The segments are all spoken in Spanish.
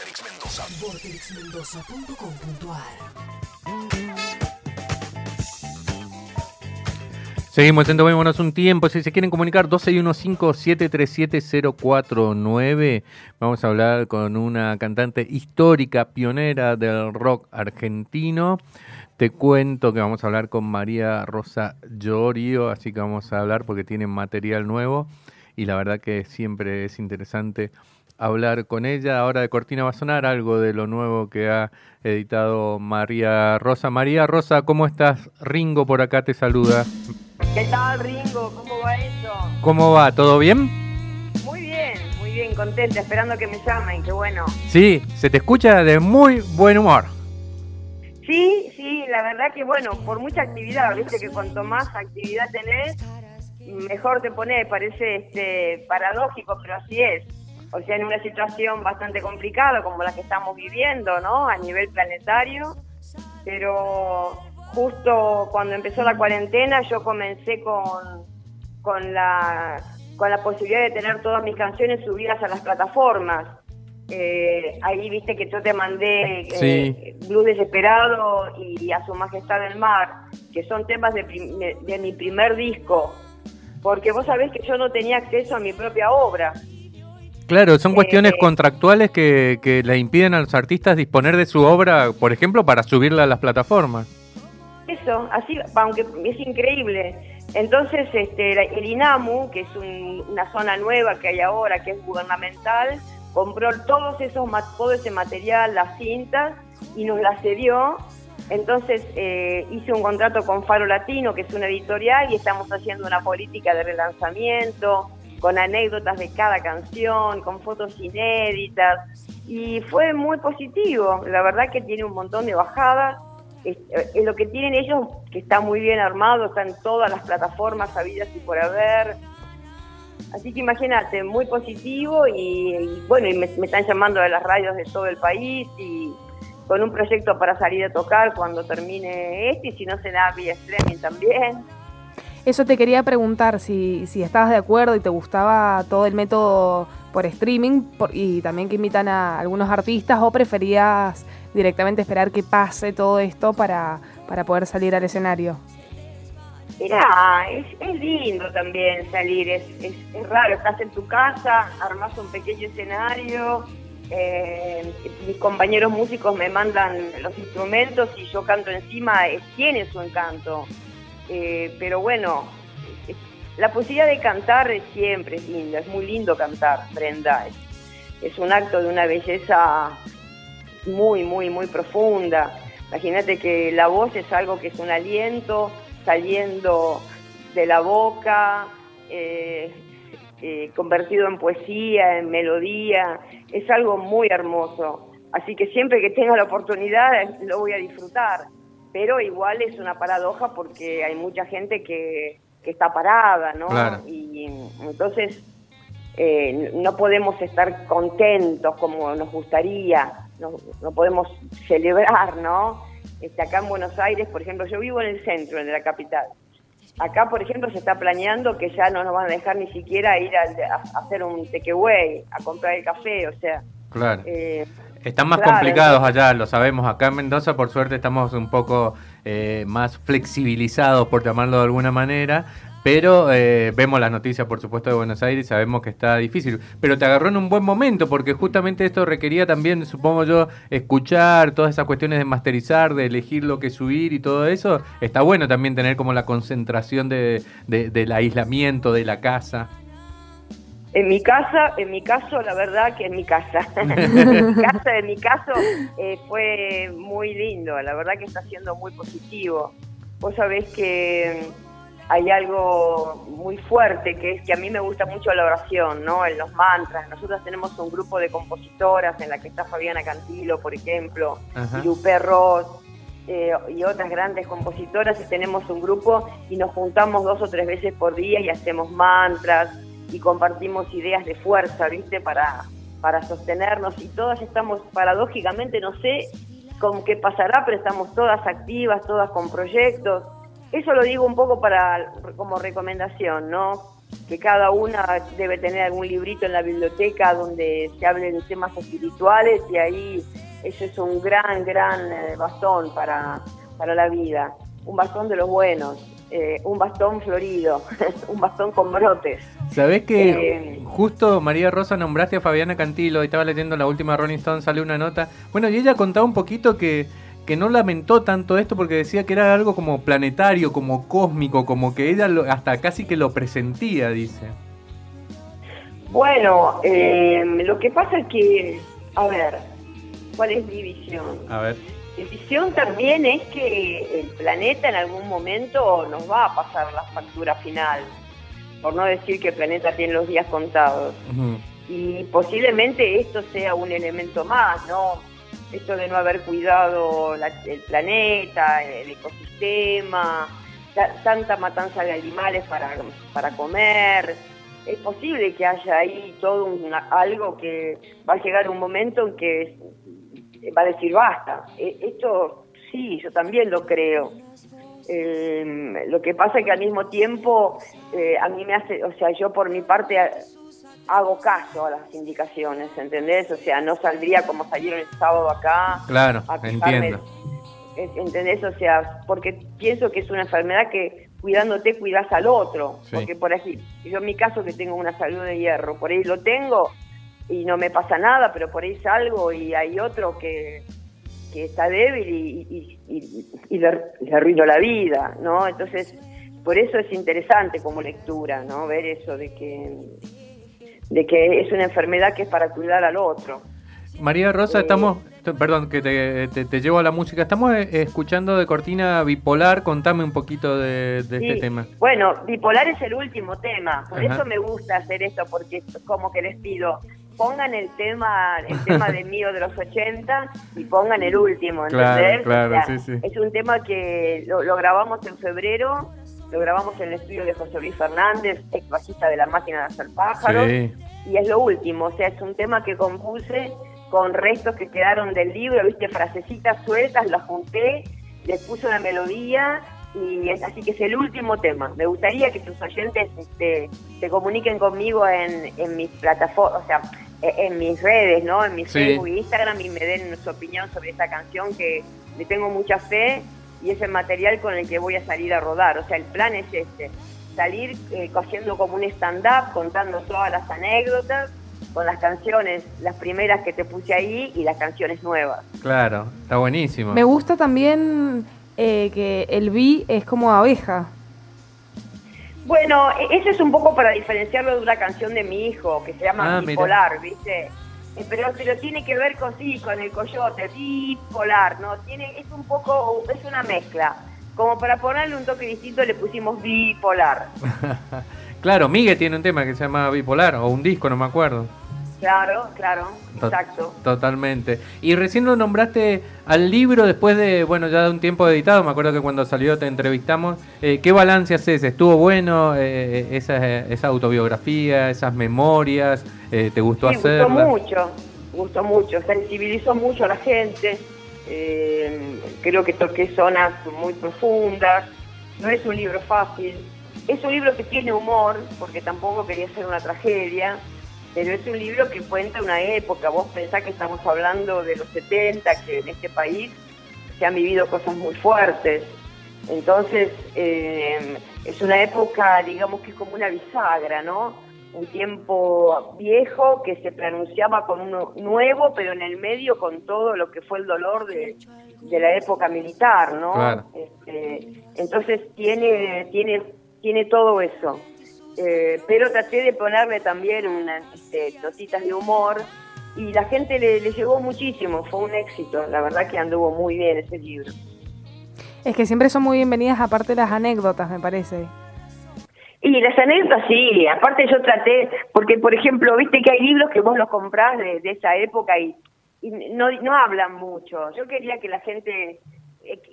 Vorterix Mendoza. Seguimos en Tomémonos un tiempo. Si se quieren comunicar, 1215-737-049. Vamos a hablar con una cantante histórica, pionera del rock argentino. Te cuento que vamos a hablar con María Rosa Llorio, así que vamos a hablar porque tiene material nuevo y la verdad que siempre es interesante hablar con ella. Ahora de Cortina va a sonar algo de lo nuevo que ha editado María Rosa. María Rosa, ¿cómo estás? Ringo por acá te saluda. ¿Qué tal, Ringo? ¿Cómo va eso? ¿Cómo va? ¿Todo bien? Muy bien, muy bien, contenta, esperando que me llamen, qué bueno. Sí, se te escucha de muy buen humor. Sí, sí, la verdad que bueno, por mucha actividad, viste que cuanto más actividad tenés, mejor te pone, parece este paradójico, pero así es. O sea, en una situación bastante complicada como la que estamos viviendo, ¿no? A nivel planetario, pero justo cuando empezó la cuarentena yo comencé con, con, la, con la posibilidad de tener todas mis canciones subidas a las plataformas. Eh, ahí viste que yo te mandé eh, Blue Desesperado y A Su Majestad del Mar, que son temas de, de, mi primer disco, porque vos sabés que yo no tenía acceso a mi propia obra. Claro, son cuestiones eh, contractuales que, que le impiden a los artistas disponer de su obra, por ejemplo, para subirla a las plataformas. Eso, así, aunque es increíble. Entonces, este, el INAMU, que es una zona nueva que hay ahora, que es gubernamental, compró todos esos, todo ese material, las cintas, y nos las cedió. Entonces eh, hice un contrato con Faro Latino, que es una editorial, y estamos haciendo una política de relanzamiento, con anécdotas de cada canción, con fotos inéditas, y fue muy positivo. La verdad que tiene un montón de bajadas es, eh, lo que tienen ellos, que está muy bien armado, está en todas las plataformas habidas y por haber. Así que imagínate, muy positivo y, bueno, y me, están llamando de las radios de todo el país y con un proyecto para salir a tocar cuando termine este y si no se da vía streaming también. Eso te quería preguntar, si, si estabas de acuerdo y te gustaba todo el método por streaming y también que invitan a algunos artistas o preferías directamente esperar que pase todo esto para, para poder salir al escenario? Mira, es, es, lindo también salir, es, es, raro, estás en tu casa, armas un pequeño escenario, eh, mis compañeros músicos me mandan los instrumentos y yo canto encima, tiene su encanto, eh, pero bueno, la posibilidad de cantar siempre es linda, es muy lindo cantar, Brenda, es un acto de una belleza muy, muy, muy profunda. Imagínate que la voz es algo que es un aliento saliendo de la boca, eh, eh, convertido en poesía, en melodía, es algo muy hermoso. Así que siempre que tenga la oportunidad lo voy a disfrutar. Pero igual es una paradoja porque hay mucha gente que, que está parada, ¿no? Y entonces eh, no podemos estar contentos como nos gustaría no, podemos celebrar, ¿no? Este, acá en Buenos Aires, por ejemplo, yo vivo en el centro, en la capital. Acá, por ejemplo, se está planeando que ya no nos van a dejar ni siquiera ir a, hacer un takeaway, a comprar el café, o sea. Claro. Eh, Están más complicados allá, lo sabemos. Acá en Mendoza, por suerte, estamos un poco eh, más flexibilizados, por llamarlo de alguna manera. Pero eh, vemos las noticias, por supuesto, de Buenos Aires y sabemos que está difícil. Pero te agarró en un buen momento, porque justamente esto requería también, supongo yo, escuchar todas esas cuestiones de masterizar, de elegir lo que subir y todo eso. Está bueno también tener como la concentración de, del aislamiento de la casa. En mi casa, en mi caso, la verdad que en mi casa, en mi casa, en mi caso, eh, fue muy lindo. La verdad que está siendo muy positivo. Vos sabés que hay algo muy fuerte que es que a mí me gusta mucho la oración, ¿no? En los mantras. Nosotros tenemos un grupo de compositoras en la que está Fabiana Cantilo, por ejemplo, y Lupe Ross eh, y otras grandes compositoras y tenemos un grupo y nos juntamos dos o tres veces por día y hacemos mantras y compartimos ideas de fuerza, ¿viste? Para, para sostenernos y todas estamos paradójicamente, no sé con qué pasará, pero estamos todas activas, todas con proyectos eso lo digo un poco para como recomendación, ¿no? que cada una debe tener algún librito en la biblioteca donde se hable de temas espirituales y ahí eso es un gran, gran eh, bastón para, para la vida, un bastón de los buenos. Eh, un bastón florido, un bastón con brotes. Sabés que eh, justo María Rosa nombraste a Fabiana Cantilo, y estaba leyendo la última Rolling Stone, sale una nota. Bueno, y ella contaba un poquito que, que no lamentó tanto esto porque decía que era algo como planetario, como cósmico, como que ella hasta casi que lo presentía, dice. Bueno, eh, lo que pasa es que, a ver, ¿cuál es mi visión? A ver. Mi visión también es que el planeta en algún momento nos va a pasar la factura final, por no decir que el planeta tiene los días contados. Y posiblemente esto sea un elemento más, ¿no? Esto de no haber cuidado el planeta, el ecosistema, tanta matanza de animales para, para comer. Es posible que haya ahí todo algo que va a llegar un momento en que va a decir basta. E, esto sí, yo también lo creo. Em, lo que pasa es que al mismo tiempo eh, a mí me hace, o sea, yo por mi parte hago caso a las indicaciones, ¿entendés? O sea, no saldría como salieron el sábado acá. Claro, entiendo. ¿Entendés? O sea, porque pienso que es una enfermedad que cuidándote cuidas al otro. Porque por así, yo en mi caso que tengo una salud de hierro, por ahí lo tengo, y no me pasa nada, pero por ahí salgo y hay otro que, está débil y, le, arruino la vida, ¿no? Entonces, por eso es interesante como lectura, ¿no? Ver eso de que, de que es una enfermedad que es para cuidar al otro. María Rosa, eh, estamos, perdón que te, llevo a la música, estamos eh, escuchando de Cortina Bipolar, contame un poquito de, este tema. Bueno, Bipolar es el último tema, por eso me gusta hacer esto, porque como que les pido, pongan el tema, el tema de mío de los 80 y pongan el último, ¿entendés? Claro, sí, sí. Es un tema que lo, grabamos en febrero, lo grabamos en el estudio de José Luis Fernández, ex bajista de La Máquina de Hacer Pájaros, y es lo último, o sea, es un tema que compuse con restos que quedaron del libro, viste, frasecitas sueltas, las junté, les puse una melodía y es, así que es el último tema. Me gustaría que tus oyentes este, se comuniquen conmigo en, en mis plataformas, o sea, en mis redes, ¿no? En mi Facebook e Instagram y me den su opinión sobre esta canción que le tengo mucha fe y es el material con el que voy a salir a rodar. O sea, el plan es este, salir eh, haciendo como un stand-up, contando todas las anécdotas con las canciones, las primeras que te puse ahí y las canciones nuevas. Claro, está buenísimo. Me gusta también eh, que el B es como abeja. Bueno, e-, eso es un poco para diferenciarlo de una canción de mi hijo que se llama ah, Bipolar, ¿viste? Eh, pero, pero tiene que ver con sí, con el coyote, bipolar, ¿no? Tiene, es un poco, es una mezcla. Como para ponerle un toque distinto le pusimos bipolar. claro, Miguel tiene un tema que se llama bipolar, o un disco, no me acuerdo. Claro, claro, exacto. Totalmente. Y recién lo nombraste al libro después de, bueno, ya de un tiempo editado, me acuerdo que cuando salió te entrevistamos. Eh, ¿Qué balance haces? ¿Estuvo bueno eh, esa, esa, autobiografía, esas memorias? Eh, ¿Te gustó sí, hacerla? Gustó mucho, gustó mucho, sensibilizó mucho a la gente. creo que toqué zonas muy profundas. No es un libro fácil. Es un libro que tiene humor, porque tampoco quería ser una tragedia pero es un libro que cuenta una época. Vos pensás que estamos hablando de los 70, que en este país se han vivido cosas muy fuertes. Entonces, eh, es una época, digamos que es como una bisagra, ¿no? Un tiempo viejo que se pronunciaba con uno nuevo, pero en el medio con todo lo que fue el dolor de, la época militar, ¿no? Este, entonces tiene, tiene, tiene todo eso. Eh, pero traté de ponerle también unas este, de humor y la gente le, llegó muchísimo, fue un éxito, la verdad que anduvo muy bien ese libro. Es que siempre son muy bienvenidas, aparte las anécdotas, me parece. Y las anécdotas sí, aparte yo traté, porque por ejemplo, viste que hay libros que vos los comprás de, esa época y, y no, no hablan mucho. Yo quería que la gente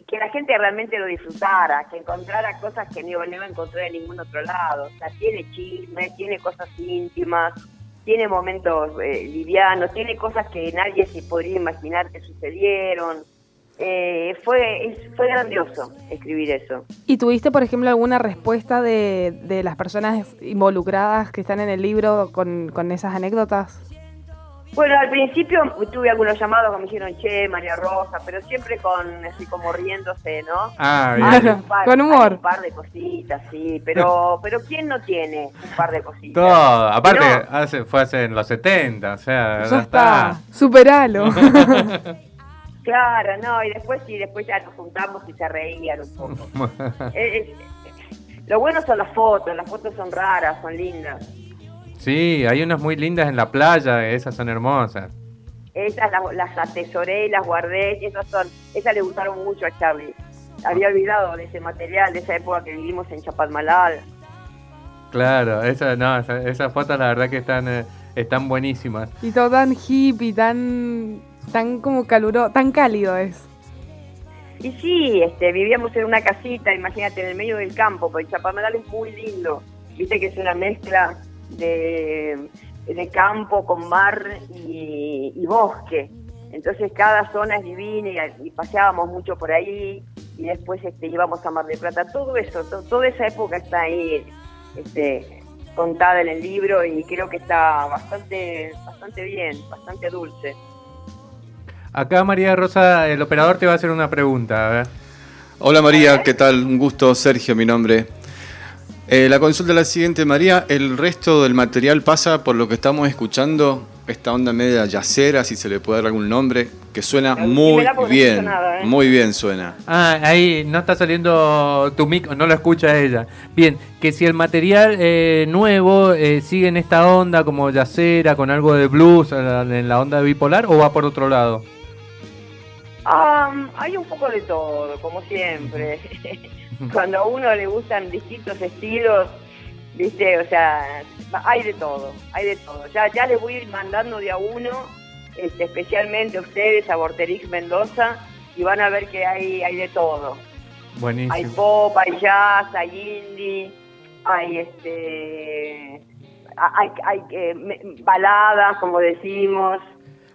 que la gente realmente lo disfrutara, que encontrara cosas que no, iba a encontrar en ningún otro lado. O sea, tiene chismes, tiene cosas íntimas, tiene momentos eh, livianos, tiene cosas que nadie se podría imaginar que sucedieron. eh, fue, fue grandioso escribir eso. ¿Y tuviste, por ejemplo, alguna respuesta de, de las personas involucradas que están en el libro con, con esas anécdotas? Bueno, al principio tuve algunos llamados que me dijeron, che, María Rosa, pero siempre con así como riéndose, ¿no? Ah, bien. con humor. un par de cositas, sí, pero pero ¿quién no tiene un par de cositas? Todo, aparte hace, fue hace en los 70, o sea, ya, está. Superalo. claro, no, y después sí, después ya nos juntamos y se reían un poco. Eh, eh, lo bueno son las fotos, las fotos son raras, son lindas. Sí, hay unas muy lindas en la playa, esas son hermosas. Esas las, atesoré y las guardé, esas son, esas le gustaron mucho a Charlie. Había olvidado de ese material, de esa época que vivimos en Chapadmalal. Claro, esa, no, esas fotos la verdad que están, eh, están buenísimas. Y todo tan hippie, tan, tan como caluro, tan cálido es. Y sí, este, vivíamos en una casita, imagínate, en el medio del campo, porque Chapadmalal es muy lindo. Viste que es una mezcla de, campo con mar y, bosque. Entonces cada zona es divina y, paseábamos mucho por ahí y después este, íbamos a Mar del Plata. Todo eso, toda esa época está ahí este, contada en el libro y creo que está bastante, bastante bien, bastante dulce. Acá María Rosa, el operador te va a hacer una pregunta. Hola María, ¿qué tal? Un gusto, Sergio, mi nombre. Eh, la consulta es la siguiente, María. ¿El resto del material pasa por lo que estamos escuchando? Esta onda media yacera, si se le puede dar algún nombre, que suena muy bien. ¿eh? Muy bien suena. Ah, ahí no está saliendo tu mic, no lo escucha ella. Bien, que si el material eh, nuevo sigue en esta onda como yacera, con algo de blues, en la onda bipolar, o va por otro lado. hay un poco de todo, como siempre. cuando a uno le gustan distintos estilos, viste, o sea, hay de todo, hay de todo. Ya, ya les voy a ir mandando de a uno, este, especialmente a ustedes, a Vorterix Mendoza, y van a ver que hay, hay de todo. Buenísimo. Hay pop, hay jazz, hay indie, hay este hay, hay eh, baladas, como decimos,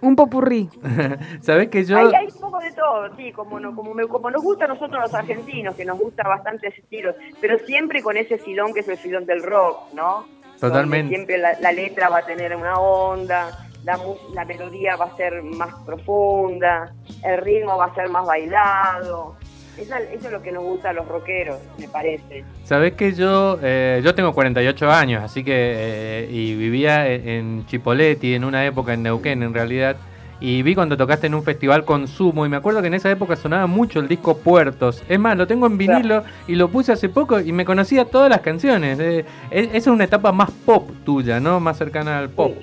un popurrí. ¿Sabes que yo...? Hay, hay, un poco de todo, sí, como, como, como nos gusta a nosotros los argentinos, que nos gusta bastante ese estilo, pero siempre con ese filón que es el filón del rock, ¿no? Totalmente. siempre la, letra va a tener una onda, la, la melodía va a ser más profunda, el ritmo va a ser más bailado. Eso, es lo que nos gusta a los rockeros, me parece. Sabés que yo eh, yo tengo 48 años, así que eh, y vivía en Chipoleti en una época en Neuquén en realidad y vi cuando tocaste en un festival Consumo y me acuerdo que en esa época sonaba mucho el disco Puertos. Es más, lo tengo en vinilo y lo puse hace poco y me conocía todas las canciones. Eh, esa es una etapa más pop tuya, ¿no? Más cercana al pop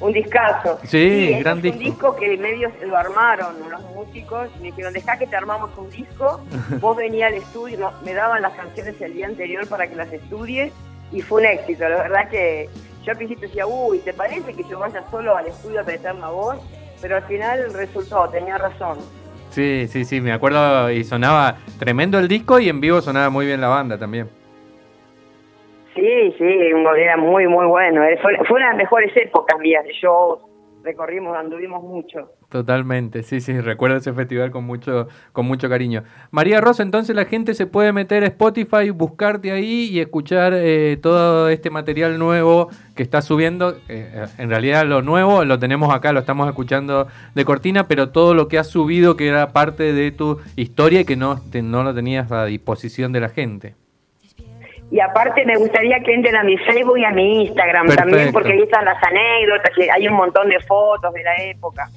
un discazo. Sí, gran disco. Un disco que medios lo armaron los músicos, me dijeron, dejá que te armamos un disco, vos venías al estudio, me daban las canciones el día anterior para que las estudies y fue un éxito, la verdad que yo al principio decía, uy, ¿te parece que yo vaya solo al estudio a meter la voz? Pero al final resultó, tenía razón. Sí, sí, sí, me acuerdo y sonaba tremendo el disco y en vivo sonaba muy bien la banda también. Sí, sí, era muy, muy bueno. Eh, fue, una de las mejores épocas mías de shows. Recorrimos, anduvimos mucho. Totalmente, sí, sí, recuerdo ese festival con mucho, con mucho cariño. María Rosa, entonces la gente se puede meter a Spotify, buscarte ahí y escuchar eh, todo este material nuevo que está subiendo. Eh, en realidad lo nuevo lo tenemos acá, lo estamos escuchando de cortina, pero todo lo que has subido que era parte de tu historia y que no, no lo tenías a disposición de la gente. Y aparte me gustaría que entren a mi Facebook y a mi Instagram también, porque ahí están las anécdotas, hay un montón de fotos de la época.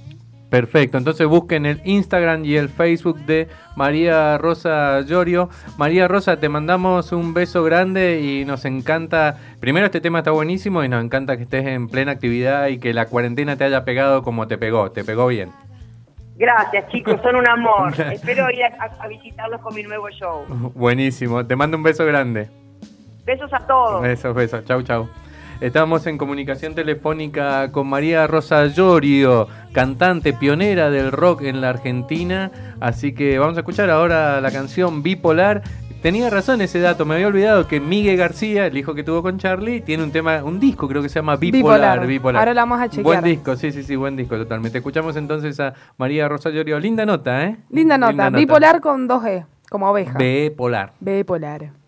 Perfecto, entonces busquen el Instagram y el Facebook de María Rosa Llorio. María Rosa, te mandamos un beso grande y nos encanta, primero este tema está buenísimo y nos encanta que estés en plena actividad y que la cuarentena te haya pegado como te pegó, te pegó bien. Gracias chicos, son un amor. Espero ir a visitarlos con mi nuevo show. Buenísimo, te mando un beso grande. Besos a todos. Besos, besos. Chau, chau. Estamos en comunicación telefónica con María Rosa Llorio, cantante pionera del rock en la Argentina. Así que vamos a escuchar ahora la canción Bipolar. tenía razón ese dato, me había olvidado que Miguel García, el hijo que tuvo con Charlie, tiene un tema, un disco creo que se llama Bipolar. Bipolar. Ahora lo vamos a chequear. Buen disco, sí, sí, sí, buen disco totalmente. Escuchamos entonces a María Rosario Linda nota, ¿eh? Linda nota, Bipolar con dos E, como oveja. Bipolar. Bipolar.